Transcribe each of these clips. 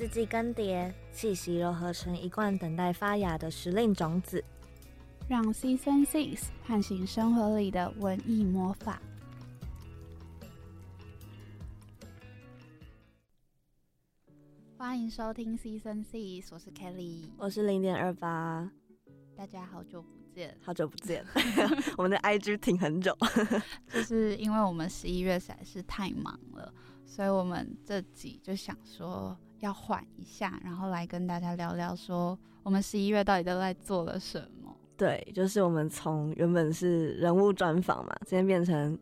四季更迭，气息柔合成一罐等待发芽的时令种子，让 Season Six 唤醒生活里的文艺魔法。欢迎收听 Season Six，我是 Kelly，我是零点二八，大家好久不见，好久不见，我们的 IG 挺很久，就是因为我们十一月实在是太忙了，所以我们这集就想说要缓一下，然后来跟大家聊聊说我们十一月到底都在做了什么。对，就是我们从原本是人物专访嘛，今天变成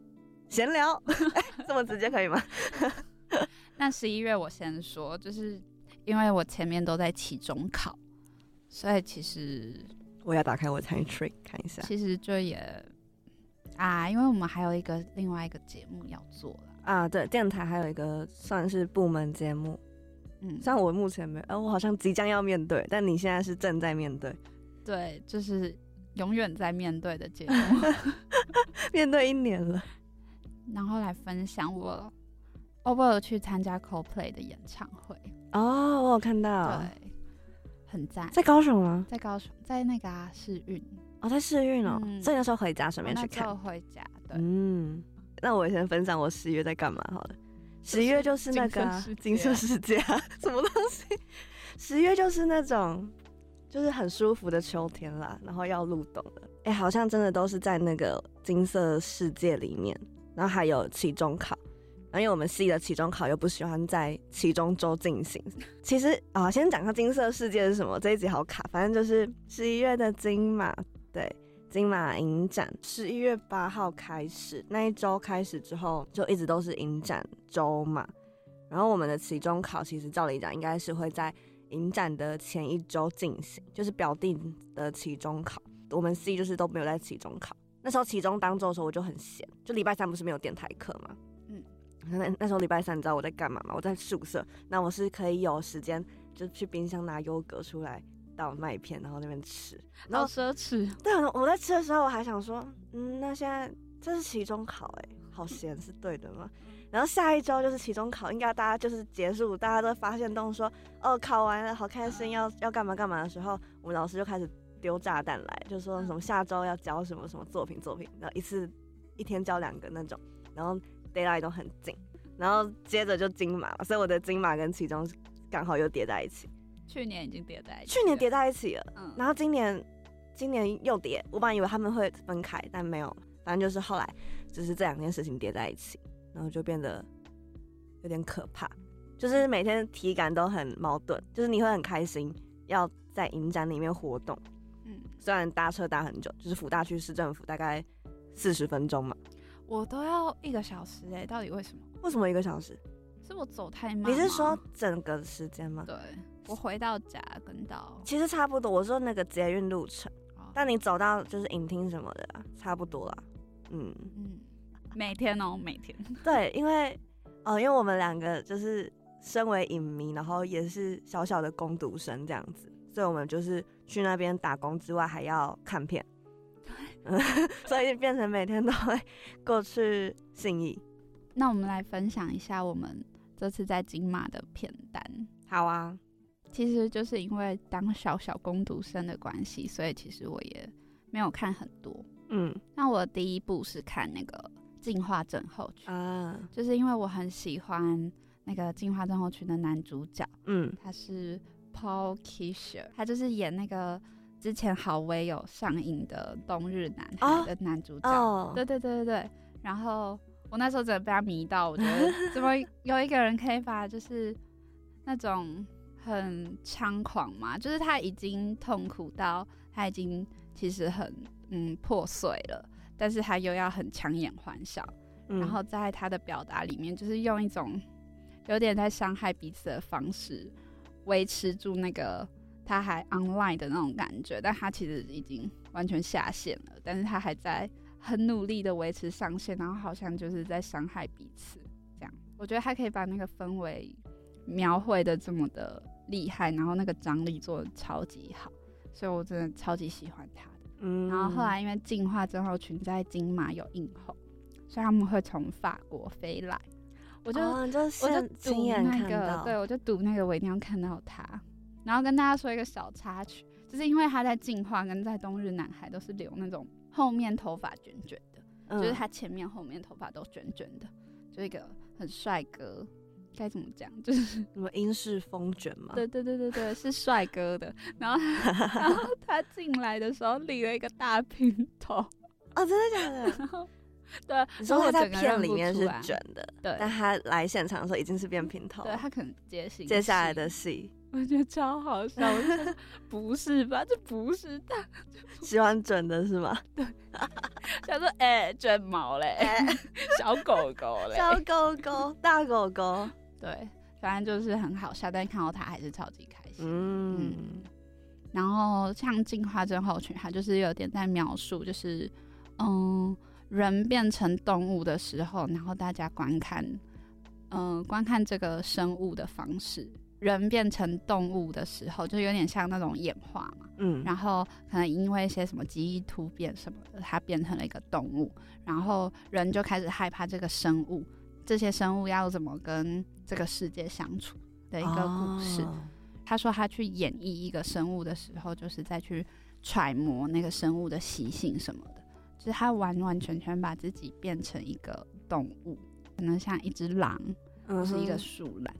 闲聊，这么直接可以吗？那十一月我先说，就是因为我前面都在期中考，所以其实我要打开我 Time Tree 看一下。其实就也啊，因为我们还有一个另外一个节目要做了啊，对，电台还有一个算是部门节目，嗯，像我目前没，呃，我好像即将要面对，但你现在是正在面对，对，就是永远在面对的节目，面对一年了，然后来分享我。我不有去参加 CoPlay 的演唱会。哦，我有看到，对，很赞，在高雄吗？在高雄，在那个啊试运哦，在试运哦，所以那时候回家顺便去看，回家，对，嗯，那我先分享我十月在干嘛好了，十一月就是那个金色世界，什么东西？十月就是那种就是很舒服的秋天啦，然后要入冬了，哎，好像真的都是在那个金色世界里面，然后还有期中考。然后因为我们系的期中考又不喜欢在期中周进行。其实啊，先讲下金色世界是什么。这一集好卡，反正就是十一月的金嘛，对，金马影展，十一月八号开始，那一周开始之后，就一直都是影展周嘛。然后我们的期中考，其实照理讲，应该是会在影展的前一周进行，就是表定的期中考。我们 C 就是都没有在期中考。那时候期中当周的时候，我就很闲，就礼拜三不是没有电台课嘛，嗯？那那时候礼拜三，你知道我在干嘛吗？我在宿舍。那我是可以有时间，就去冰箱拿优格出来倒麦片，然后那边吃。好奢侈。对啊，我在吃的时候，我还想说，嗯，那现在这是期中考，哎，好闲，是对的吗？然后下一周就是期中考，应该大家就是结束，大家都发现动说，哦，考完了，好开心，要要干嘛干嘛的时候，我们老师就开始丢炸弹来，就说什么下周要交什么什么作品作品，然后一次一天交两个那种，然后。deadline 都很紧，然后接着就金马，所以我的金马跟其中刚好又叠在一起。去年已经叠在一起，去年叠在一起了，嗯，然后今年今年又叠，我本来以为他们会分开，但没有，反正就是后来就是这两件事情叠在一起，然后就变得有点可怕，就是每天体感都很矛盾，就是你会很开心要在影展里面活动，嗯，虽然搭车搭很久，就是福大区市政府大概四十分钟嘛。我都要一个小时哎，到底为什么？为什么一个小时？是我走太慢？你是说整个时间吗？对，我回到家跟到其实差不多。我说那个捷运路程，但你走到就是影厅什么的，差不多啦。嗯嗯，每天哦，每天。对，因为呃，因为我们两个就是身为影迷，然后也是小小的攻读生这样子，所以我们就是去那边打工之外，还要看片。所以变成每天都会 过去信义。那我们来分享一下我们这次在金马的片单。好啊，其实就是因为当小小工读生的关系，所以其实我也没有看很多。嗯，那我第一部是看那个《进化症候群》啊，就是因为我很喜欢那个《进化症候群》的男主角。嗯，他是 Paul Kisher，他就是演那个。之前好威有上映的《冬日男孩》的男主角，对对对对对。然后我那时候真的被他迷到，我觉得怎么有一个人可以把就是那种很猖狂嘛，就是他已经痛苦到他已经其实很嗯破碎了，但是他又要很强颜欢笑，然后在他的表达里面，就是用一种有点在伤害彼此的方式维持住那个。他还 online 的那种感觉，但他其实已经完全下线了，但是他还在很努力的维持上线，然后好像就是在伤害彼此这样。我觉得他可以把那个氛围描绘的这么的厉害，然后那个张力做的超级好，所以我真的超级喜欢他的。嗯，然后后来因为进化症候群在金马有映后，所以他们会从法国飞来。我就我就赌那个，对我就赌那个我一定要看到他。然后跟大家说一个小插曲，就是因为他在进化跟在冬日男孩都是留那种后面头发卷卷的，就是他前面后面头发都卷卷的，就一个很帅哥。该怎么讲？就是什么英式风卷嘛？对对对对对，是帅哥的。然后 然后他进来的时候理了一个大平头。哦，真的假的？对，你说他在片里面是卷的，对，但他来现场的时候已经是变平头。对他可能接戏，接下来的戏，我觉得超好笑。不是吧？这不是他喜欢卷的是吗？对，他说哎，卷毛嘞，小狗狗嘞，小狗狗，大狗狗。对，反正就是很好笑，但看到他还是超级开心。嗯，然后像进化症候群，他就是有点在描述，就是嗯，人变成动物的时候，然后大家观看，嗯，观看这个生物的方式。人变成动物的时候，就有点像那种演化嘛。嗯，然后可能因为一些什么基因突变什么的，它变成了一个动物，然后人就开始害怕这个生物。这些生物要怎么跟这个世界相处的一个故事。他说他去演绎一个生物的时候，就是再去揣摩那个生物的习性什么的。就是他完完全全把自己变成一个动物，可能像一只狼，或是一个树懒。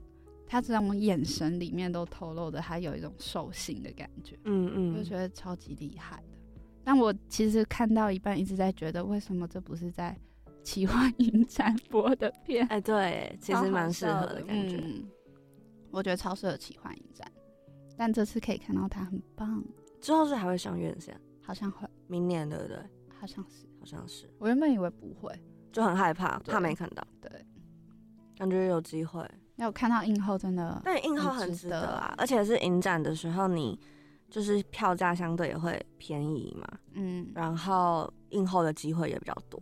他这种眼神里面都透露着他有一种兽性的感觉。嗯嗯，就觉得超级厉害的。但我其实看到一半，一直在觉得，为什么这不是在？奇幻影展播的片，哎，对，其实蛮适合的感觉。我觉得超适合奇幻影展，但这次可以看到它很棒。之后是还会上院线，好像会，明年对不对？好像是，好像是。我原本以为不会，就很害怕，怕没看到。对，感觉有机会。那我看到映后真的，但映后很值得啊，而且是影展的时候，你就是票价相对也会便宜嘛。嗯，然后映后的机会也比较多。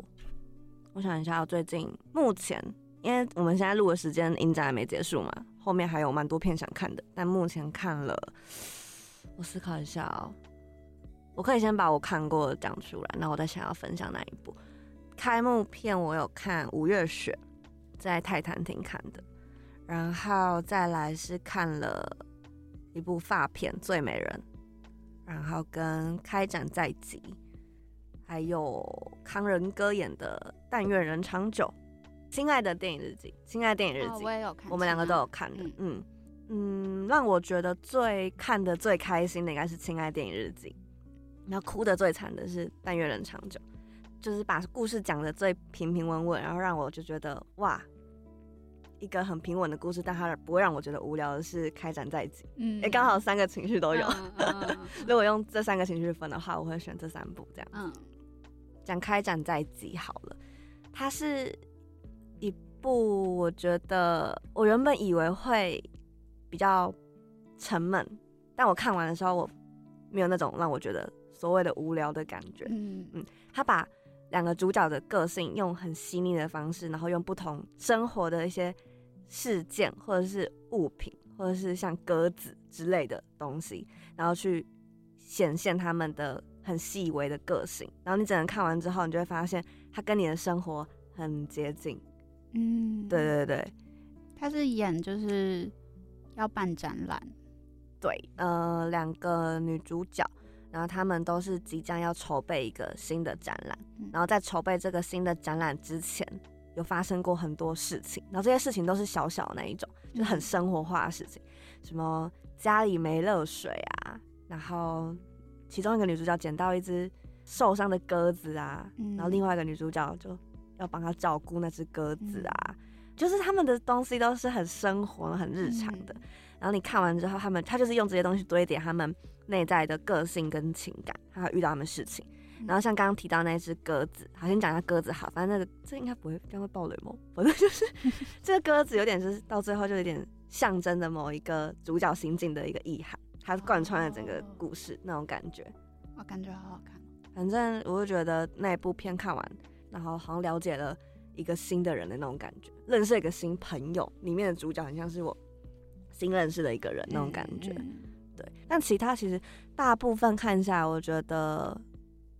我想一下，最近目前，因为我们现在录的时间影展还没结束嘛，后面还有蛮多片想看的。但目前看了，我思考一下哦，我可以先把我看过的讲出来，那我再想要分享哪一部开幕片。我有看《五月雪》，在泰坦厅看的，然后再来是看了一部发片《最美人》，然后跟《开展在即》。还有康仁哥演的《但愿人长久》，亲爱的电影日记，亲爱电影日记，我也有看，我们两个都有看的，嗯嗯，让我觉得最看的最开心的应该是《亲爱电影日记》，然后哭的最惨的是《但愿人长久》，就是把故事讲的最平平稳稳，然后让我就觉得哇，一个很平稳的故事，但它不会让我觉得无聊的是开展在即，嗯，哎，刚好三个情绪都有，如果用这三个情绪分的话，我会选这三部这样，嗯。讲开展在即好了，它是一部我觉得我原本以为会比较沉闷，但我看完的时候我没有那种让我觉得所谓的无聊的感觉。嗯。嗯，他把两个主角的个性用很细腻的方式，然后用不同生活的一些事件或者是物品，或者是像鸽子之类的东西，然后去显现他们的。很细微的个性，然后你整个看完之后，你就会发现它跟你的生活很接近。嗯，对对对，他是演就是要办展览，对，呃，两个女主角，然后他们都是即将要筹备一个新的展览，然后在筹备这个新的展览之前，有发生过很多事情，然后这些事情都是小小的那一种，就是很生活化的事情，什么家里没热水啊，然后。其中一个女主角捡到一只受伤的鸽子啊，然后另外一个女主角就要帮她照顾那只鸽子啊，就是他们的东西都是很生活、很日常的。然后你看完之后，他们他就是用这些东西堆叠他们内在的个性跟情感，还有遇到他们事情。然后像刚刚提到那只鸽子，好，先讲一下鸽子好，反正那个这应该不会这样会暴雷吗？反正就是这个鸽子有点就是到最后就有点象征着某一个主角心境的一个意涵。它贯穿了整个故事那种感觉，我感觉好好看。反正我就觉得那一部片看完，然后好像了解了一个新的人的那种感觉，认识一个新朋友。里面的主角很像是我新认识的一个人那种感觉。对，但其他其实大部分看下来，我觉得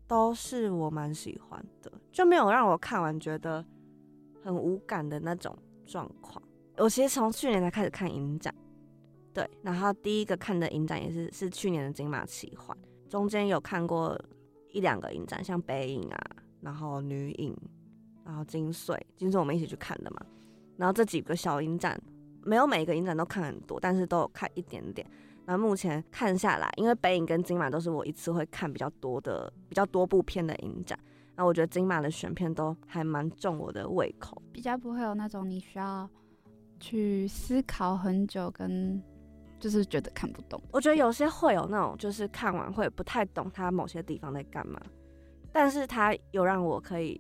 都是我蛮喜欢的，就没有让我看完觉得很无感的那种状况。我其实从去年才开始看影展，对，然后第一个看的影展也是是去年的金马奇幻，中间有看过一两个影展，像北影啊，然后女影，然后金穗，金穗我们一起去看的嘛。然后这几个小影展，没有每一个影展都看很多，但是都有看一点点。那目前看下来，因为北影跟金马都是我一次会看比较多的、比较多部片的影展，那我觉得金马的选片都还蛮重我的胃口，比较不会有那种你需要。去思考很久，跟就是觉得看不懂。我觉得有些会有那种，就是看完会不太懂他某些地方在干嘛，但是他有让我可以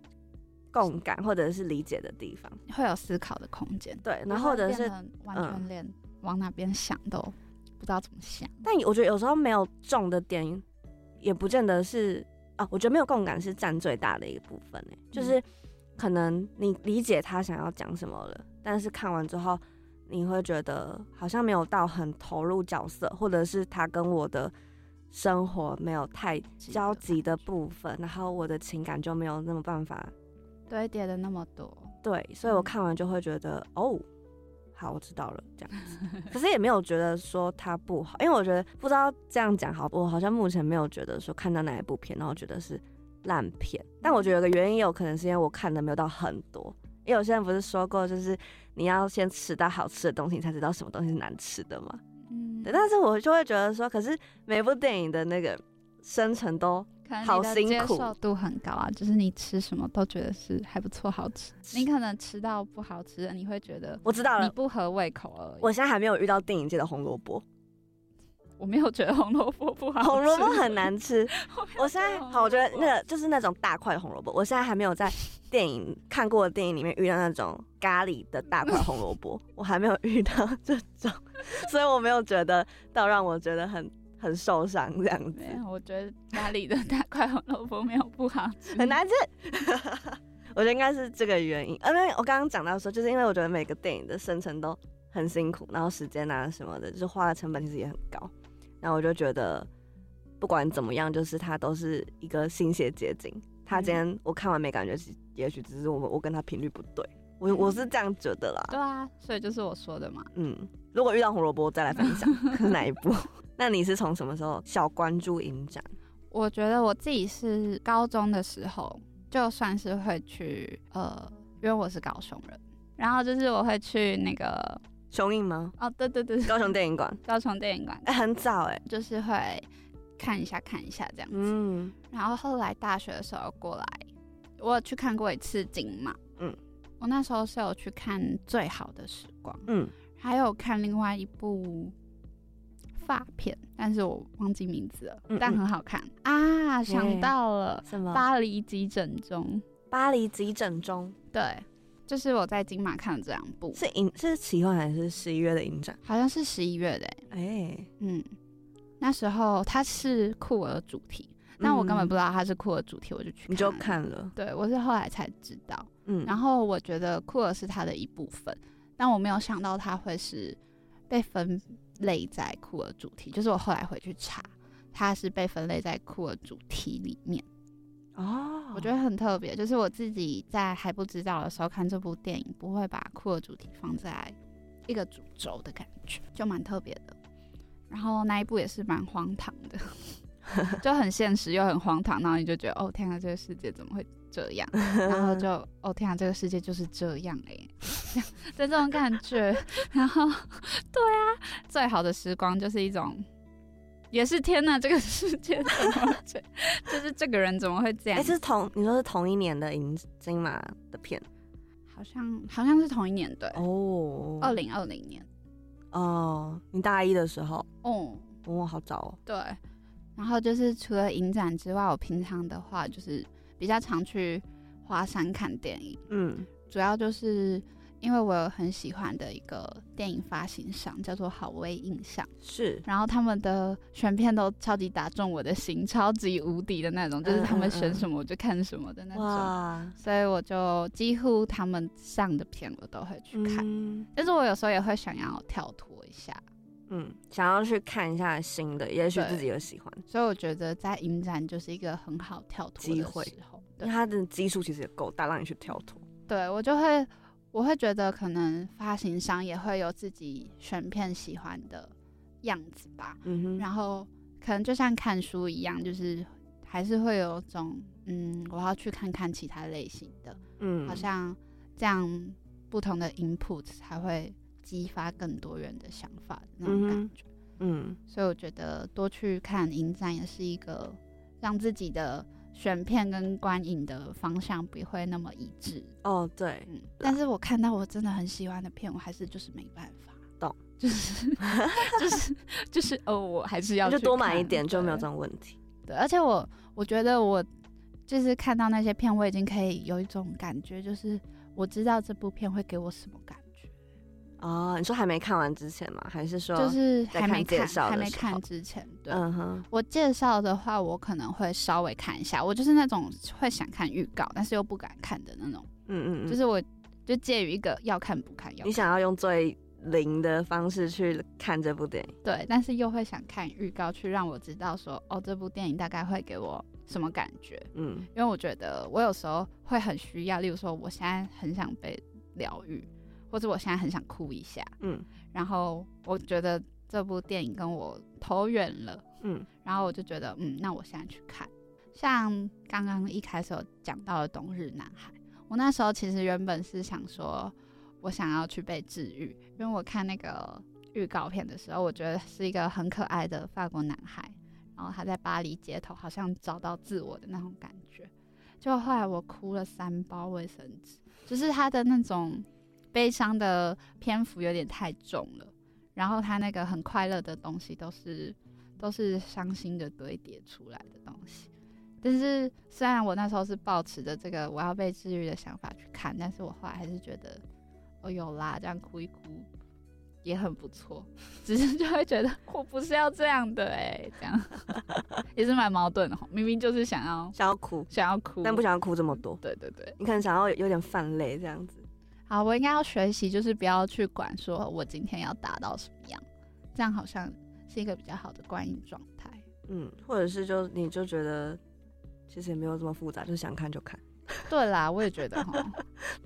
共感或者是理解的地方，会有思考的空间。对，然后或者是完全连往哪边想都不知道怎么想。但我觉得有时候没有中的点，也不见得是啊。我觉得没有共感是占最大的一个部分呢，就是可能你理解他想要讲什么了。但是看完之后，你会觉得好像没有到很投入角色，或者是他跟我的生活没有太交集的部分，然后我的情感就没有那么办法堆叠的那么多。对，所以我看完就会觉得，哦，好，我知道了，这样子。可是也没有觉得说它不好，因为我觉得不知道这样讲好，我好像目前没有觉得说看到哪一部片，然后觉得是烂片。但我觉得有个原因，有可能是因为我看的没有到很多。因为有些人不是说过，就是你要先吃到好吃的东西，你才知道什么东西是难吃的吗？嗯，对。但是我就会觉得说，可是每部电影的那个生成都好辛苦，接受度很高啊，就是你吃什么都觉得是还不错，好吃。你可能吃到不好吃的，你会觉得我知道了，你不合胃口而已。我现在还没有遇到电影界的红萝卜。我没有觉得红萝卜不好，红萝卜很难吃。我现在好，我觉得那个就是那种大块的红萝卜。我现在还没有在电影看过的电影里面遇到那种咖喱的大块红萝卜，我还没有遇到这种，所以我没有觉得到让我觉得很很受伤这样子。我觉得家里的大块红萝卜没有不好，很难吃。我觉得应该是这个原因，因为我刚刚讲到说，就是因为我觉得每个电影的生成都很辛苦，然后时间啊什么的，就是花的成本其实也很高。然后我就觉得，不管怎么样，就是它都是一个心血结晶。他今天我看完没感觉，也许只是我们我跟他频率不对。我我是这样觉得啦。对啊，所以就是我说的嘛。嗯，如果遇到红萝卜再来分享 哪一部？那你是从什么时候小关注影展？我觉得我自己是高中的时候，就算是会去呃，因为我是高雄人，然后就是我会去那个。雄影吗？哦，对对对，高雄电影馆，高雄电影馆，哎，很早哎，就是会看一下看一下这样子。嗯，然后后来大学的时候过来，我有去看过一次金马。嗯，我那时候是有去看《最好的时光》。嗯，还有看另外一部发片，但是我忘记名字了，但很好看啊！想到了，什么？巴黎急诊中，巴黎急诊中，对。就是我在金马看的这两部，是影是奇幻还是十一月的影展？好像是十一月的，哎，嗯，那时候它是酷儿主题，但我根本不知道它是酷儿主题，我就去，你就看了，对我是后来才知道，嗯，然后我觉得酷儿是它的一部分，但我没有想到它会是被分类在酷儿主题，就是我后来回去查，它是被分类在酷儿主题里面。哦，我觉得很特别，就是我自己在还不知道的时候看这部电影，不会把酷儿主题放在一个主轴的感觉，就蛮特别的。然后那一部也是蛮荒唐的，就很现实又很荒唐，然后你就觉得哦天啊，这个世界怎么会这样？然后就哦天啊，这个世界就是这样哎，的 这种感觉。然后对啊，最好的时光就是一种。也是天呐，这个世界怎么这？就是这个人怎么会这样？哎，是同你说是同一年的银金马的片，好像好像是同一年对哦，二零二零年哦，你大一的时候哦，哦，好早哦。对，然后就是除了影展之外，我平常的话就是比较常去华山看电影，嗯，主要就是。因为我有很喜欢的一个电影发行商，叫做好威印象，是，然后他们的选片都超级打中我的心，超级无敌的那种，就是他们选什么我就看什么的那种，所以我就几乎他们上的片我都会去看，但是我有时候也会想要跳脱一下，嗯，想要去看一下新的，也许自己有喜欢，所以我觉得在影展就是一个很好跳脱的机会，因为它的基数其实也够大，让你去跳脱，对我就会。我会觉得可能发行商也会有自己选片喜欢的样子吧。嗯哼，然后可能就像看书一样，就是还是会有种嗯，我要去看看其他类型的，嗯，好像这样不同的 input 才会激发更多人的想法的那种感觉。嗯，所以我觉得多去看影展也是一个让自己的。选片跟观影的方向不会那么一致哦，对，嗯，但是我看到我真的很喜欢的片，我还是就是没办法，懂，就是就是就是哦，我还是要就多买一点就没有这种问题，对，而且我我觉得我就是看到那些片，我已经可以有一种感觉，就是我知道这部片会给我什么感。哦，你说还没看完之前吗？还是说就是还没看还没看之前？对，嗯哼。我介绍的话，我可能会稍微看一下。我就是那种会想看预告，但是又不敢看的那种。嗯嗯就是我就介于一个要看不看。你想要用最零的方式去看这部电影？对，但是又会想看预告，去让我知道说，哦，这部电影大概会给我什么感觉？嗯，因为我觉得我有时候会很需要，例如说，我现在很想被疗愈。或者我现在很想哭一下，嗯，然后我觉得这部电影跟我投缘了，嗯，然后我就觉得，嗯，那我现在去看。像刚刚一开始有讲到的《冬日男孩》，我那时候其实原本是想说，我想要去被治愈，因为我看那个预告片的时候，我觉得是一个很可爱的法国男孩，然后他在巴黎街头好像找到自我的那种感觉。就后来我哭了三包卫生纸，就是他的那种。悲伤的篇幅有点太重了，然后他那个很快乐的东西都是都是伤心的堆叠出来的东西。但是虽然我那时候是抱持着这个我要被治愈的想法去看，但是我后来还是觉得哦有啦，这样哭一哭也很不错。只是就会觉得我不是要这样的哎，这样 也是蛮矛盾的。明明就是想要想要哭想要哭，但不想要哭这么多。对对对，你可能想要有点泛泪这样子。好，我应该要学习，就是不要去管说我今天要达到什么样，这样好像是一个比较好的观影状态。嗯，或者是就你就觉得其实也没有这么复杂，就想看就看。对啦，我也觉得哈。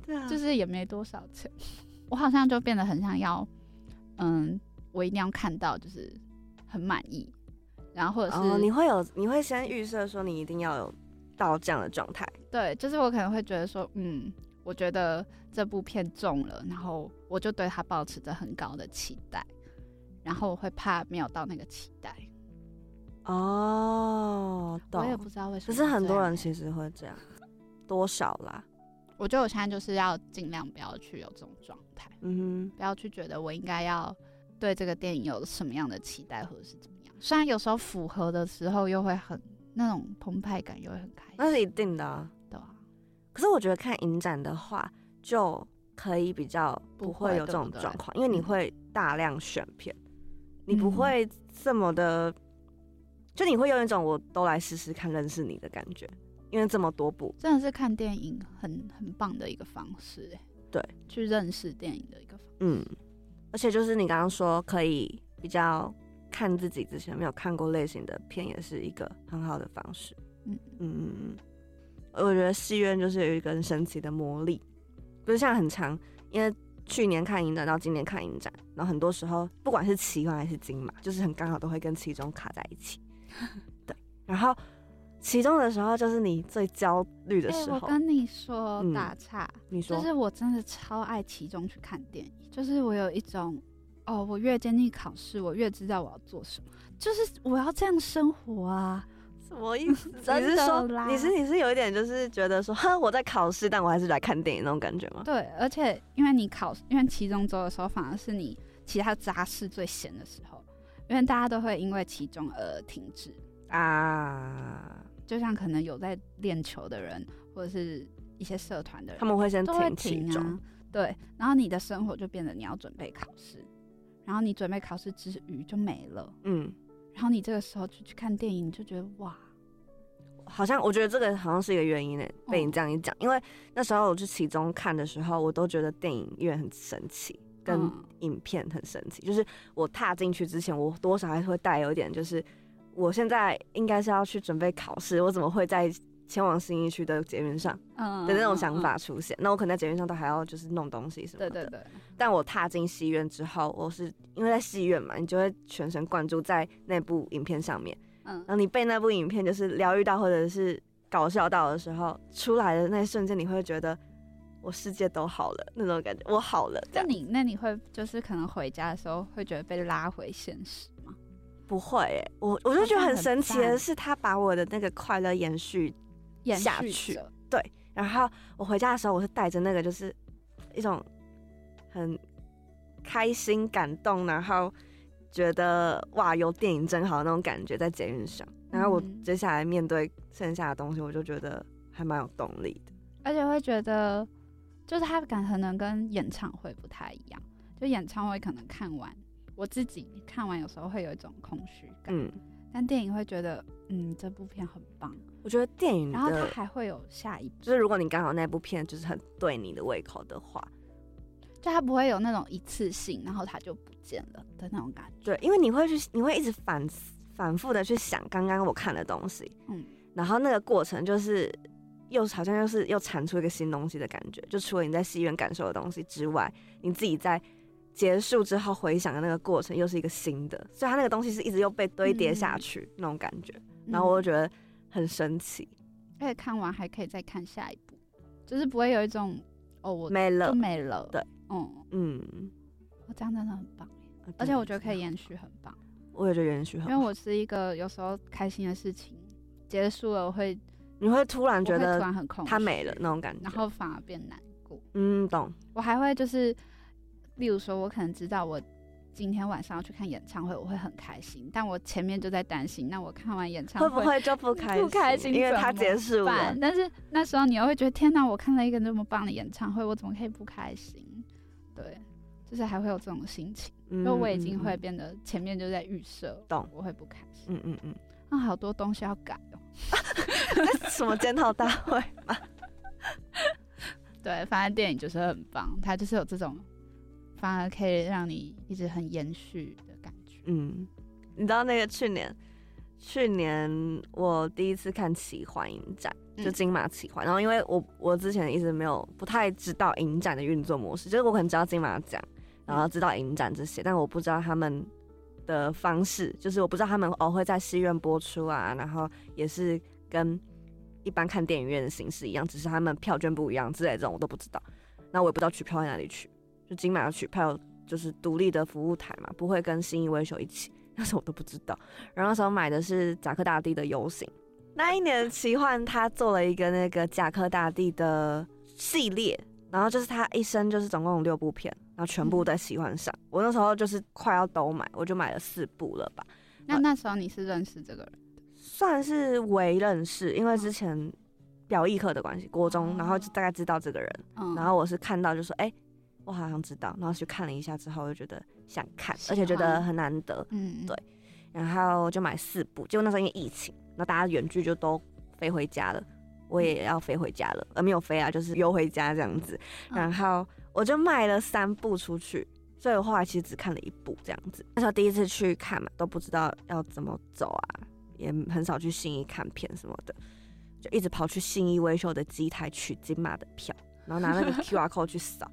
对啊，就是也没多少钱，我好像就变得很想要，嗯，我一定要看到就是很满意，然后或者是你会有你会先预设说你一定要有到这样的状态。对，就是我可能会觉得说，嗯。我觉得这部片中了，然后我就对他保持着很高的期待，然后我会怕没有到那个期待。哦，我也不知道为什么。可是很多人其实会这样，多少啦？我觉得我现在就是要尽量不要去有这种状态，嗯哼，不要去觉得我应该要对这个电影有什么样的期待或者是怎么样。虽然有时候符合的时候又会很那种澎湃感，又会很开心，那是一定的。可是我觉得看影展的话，就可以比较不会有这种状况，因为你会大量选片，你不会这么的，就你会有一种我都来试试看认识你的感觉，因为这么多部，真的是看电影很很棒的一个方式，哎，对，去认识电影的一个方式，嗯，而且就是你刚刚说可以比较看自己之前没有看过类型的片，也是一个很好的方式，嗯嗯嗯嗯。我觉得戏院就是有一个很神奇的魔力，不是像很长，因为去年看影展到今年看影展，然后很多时候不管是奇幻还是金马，就是很刚好都会跟其中卡在一起。对，然后其中的时候就是你最焦虑的时候。我跟你说打岔，你说，就是我真的超爱其中去看电影，就是我有一种，哦，我越接近考试，我越知道我要做什么，就是我要这样生活啊。什么意思？你是说你是你是有一点就是觉得说，哼，我在考试，但我还是来看电影那种感觉吗？对，而且因为你考，因为期中周的时候，反而是你其他杂事最闲的时候，因为大家都会因为期中而停止啊。就像可能有在练球的人，或者是一些社团的人，他们会先停期中，对，然后你的生活就变得你要准备考试，然后你准备考试之余就没了，嗯。然后你这个时候就去看电影，你就觉得哇，好像我觉得这个好像是一个原因呢。被你这样一讲，因为那时候我去其中看的时候，我都觉得电影院很神奇，跟影片很神奇。就是我踏进去之前，我多少还是会带有一点，就是我现在应该是要去准备考试，我怎么会在前往新一区的捷运上的那种想法出现。那我可能在捷运上都还要就是弄东西什么的。对对对。但我踏进戏院之后，我是因为在戏院嘛，你就会全神贯注在那部影片上面。嗯。然后你被那部影片就是疗愈到，或者是搞笑到的时候，出来的那一瞬间，你会觉得我世界都好了那种感觉，我好了。那你那你会就是可能回家的时候会觉得被拉回现实吗？不会，我我就觉得很神奇的是，他把我的那个快乐延续。下去，对。然后我回家的时候，我是带着那个，就是一种很开心、感动，然后觉得哇，有电影真好那种感觉在捷运上。然后我接下来面对剩下的东西，我就觉得还蛮有动力的，而且会觉得就是他感可能跟演唱会不太一样，就演唱会可能看完，我自己看完有时候会有一种空虚感，嗯，但电影会觉得，嗯，这部片很棒。我觉得电影，然后它还会有下一部，就是如果你刚好那部片就是很对你的胃口的话，就它不会有那种一次性，然后它就不见了的那种感觉。对，因为你会去，你会一直反反复的去想刚刚我看的东西，嗯，然后那个过程就是又好像又是又产出一个新东西的感觉。就除了你在戏院感受的东西之外，你自己在结束之后回想的那个过程又是一个新的，所以它那个东西是一直又被堆叠下去那种感觉。然后我就觉得。很神奇，而且看完还可以再看下一部，就是不会有一种哦我没了没了。对，嗯嗯，我这样真的很棒，而且我觉得可以延续很棒。我也觉得延续很棒，因为我是一个有时候开心的事情结束了，我会你会突然觉得突然很空，它没了那种感觉，然后反而变难过。嗯，懂。我还会就是，例如说，我可能知道我。今天晚上要去看演唱会，我会很开心。但我前面就在担心，那我看完演唱会会不会就不开心不开心？因为他结束了。但是那时候你又会觉得，天哪！我看了一个那么棒的演唱会，我怎么可以不开心？对，就是还会有这种心情，因为我已经会变得前面就在预设，懂？我会不开心。嗯嗯嗯。那好多东西要改哦。什么检讨大会吗？对，反正电影就是很棒，它就是有这种。反而可以让你一直很延续的感觉。嗯，你知道那个去年，去年我第一次看奇幻影展，就金马奇幻。然后因为我我之前一直没有不太知道影展的运作模式，就是我可能知道金马奖，然后知道影展这些，但我不知道他们的方式，就是我不知道他们哦会在戏院播出啊，然后也是跟一般看电影院的形式一样，只是他们票券不一样之类这种我都不知道。那我也不知道取票在哪里取。就金马取票就是独立的服务台嘛，不会跟新一威秀一起，那时候我都不知道。然后那时候买的是贾克大帝的游行，那一年奇幻他做了一个那个贾克大帝的系列，然后就是他一生就是总共有六部片，然后全部在奇幻上。我那时候就是快要都买，我就买了四部了吧。那那时候你是认识这个人？算是为认识，因为之前表艺课的关系，国中，然后就大概知道这个人。然后我是看到就说，哎。我好像知道，然后去看了一下之后，就觉得想看，而且觉得很难得，嗯，对，然后就买四部。结果那时候因为疫情，那大家远距就都飞回家了，我也要飞回家了，而没有飞啊，就是游回家这样子。然后我就卖了三部出去，所以我后来其实只看了一部这样子。那时候第一次去看嘛，都不知道要怎么走啊，也很少去信义看片什么的，就一直跑去信义微秀的机台取金马的票，然后拿那个 QR code 去扫。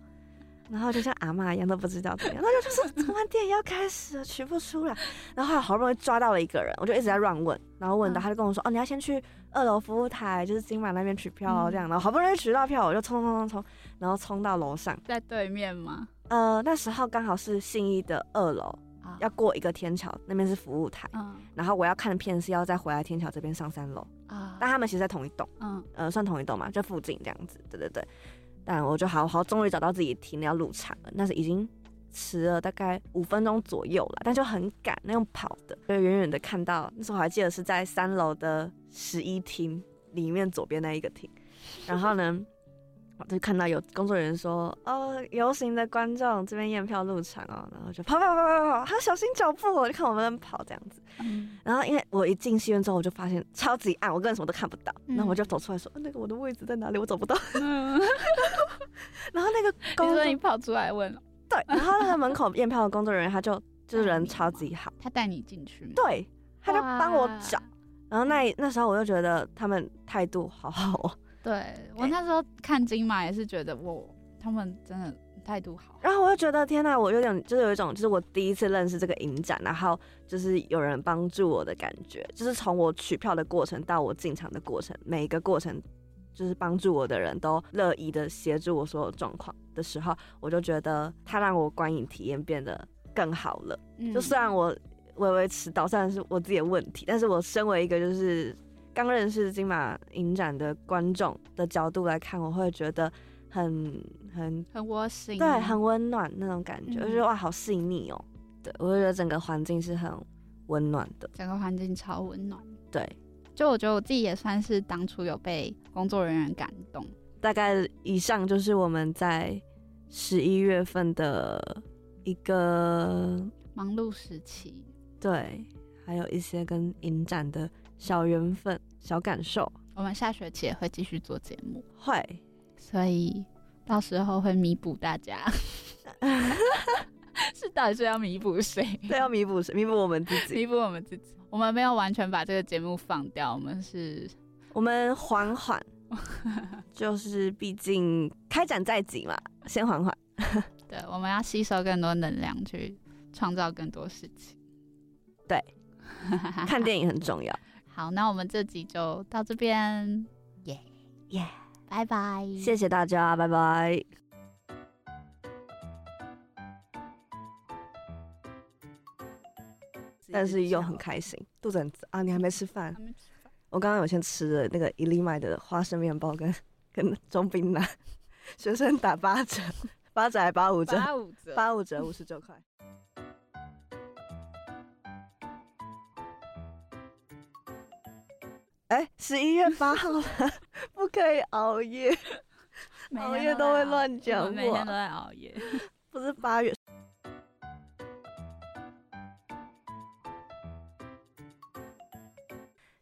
然后就像阿妈一样都不知道怎么样，那就就是突然电影要开始了，取不出来。然后好不容易抓到了一个人，我就一直在乱问，然后问到他就跟我说：“哦，你要先去二楼服务台，就是金马那边取票这样。”然后好不容易取到票，我就冲冲冲冲，然后冲到楼上，在对面吗？呃，那时候刚好是信义的二楼，要过一个天桥，那边是服务台。嗯。然后我要看的片是要再回来天桥这边上三楼啊，但他们其实在同一栋，嗯，呃，算同一栋嘛，就附近这样子。对对对。但我就好好终于找到自己停要入场了，那是已经迟了大概五分钟左右了，但就很赶，那种跑的，就远远的看到，那时候我还记得是在三楼的十一厅里面左边那一个厅，然后呢。就看到有工作人员说：“哦，游行的观众这边验票入场哦。”然后就跑跑跑跑跑，他小心脚步，就看我们跑这样子。然后因为我一进戏院之后，我就发现超级暗，我根本什么都看不到。然后我就走出来说：“那个我的位置在哪里？我走不到。” 然后那个 工作人员跑出来问了，对，然后那个门口验票的工作人员他就就是人超级好，他带你进去，对，他就帮我找。然后那那时候我就觉得他们态度好好哦。对我那时候看金马也是觉得，我，他们真的态度好。然后我就觉得，天呐，我有点就是有一种，就是我第一次认识这个影展，然后就是有人帮助我的感觉，就是从我取票的过程到我进场的过程，每一个过程。就是帮助我的人都乐意的协助我所有状况的时候，我就觉得他让我观影体验变得更好了。嗯就虽然我微微迟到，虽然是我自己的问题，但是我身为一个就是刚认识金马影展的观众的角度来看，我会觉得很很很窝心，对，很温暖那种感觉。我觉得哇，好细腻哦。对，我就觉得整个环境是很温暖的，整个环境超温暖。对。就我觉得我自己也算是当初有被工作人员感动。大概以上就是我们在十一月份的一个忙碌时期，对，还有一些跟影展的小缘分、小感受。我们下学期也会继续做节目，会，所以到时候会弥补大家。是到底是要弥补谁？对，要弥补谁？弥补我们自己，弥补我们自己。我们没有完全把这个节目放掉，我们是，我们缓缓，就是毕竟开展在即嘛，先缓缓。对，我们要吸收更多能量，去创造更多事情。对，看电影很重要。好，那我们这集就到这边，耶耶，拜拜，谢谢大家，拜拜。但是又很开心，肚子很啊！你还没吃饭？我刚刚有先吃了那个伊利麦的花生面包跟跟中冰奶，学生打八折，八折还八五折？八五折，八五折五十九块。哎，十一月八号了，不可以熬夜，熬夜都会乱讲我。每天都在熬夜，不是八月。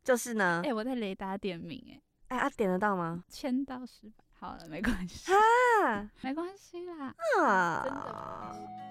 就是呢，哎，我在雷达点名，哎，哎，啊，点得到吗？签到失败，好了，没关系，啊，没关系啦，啊，真的。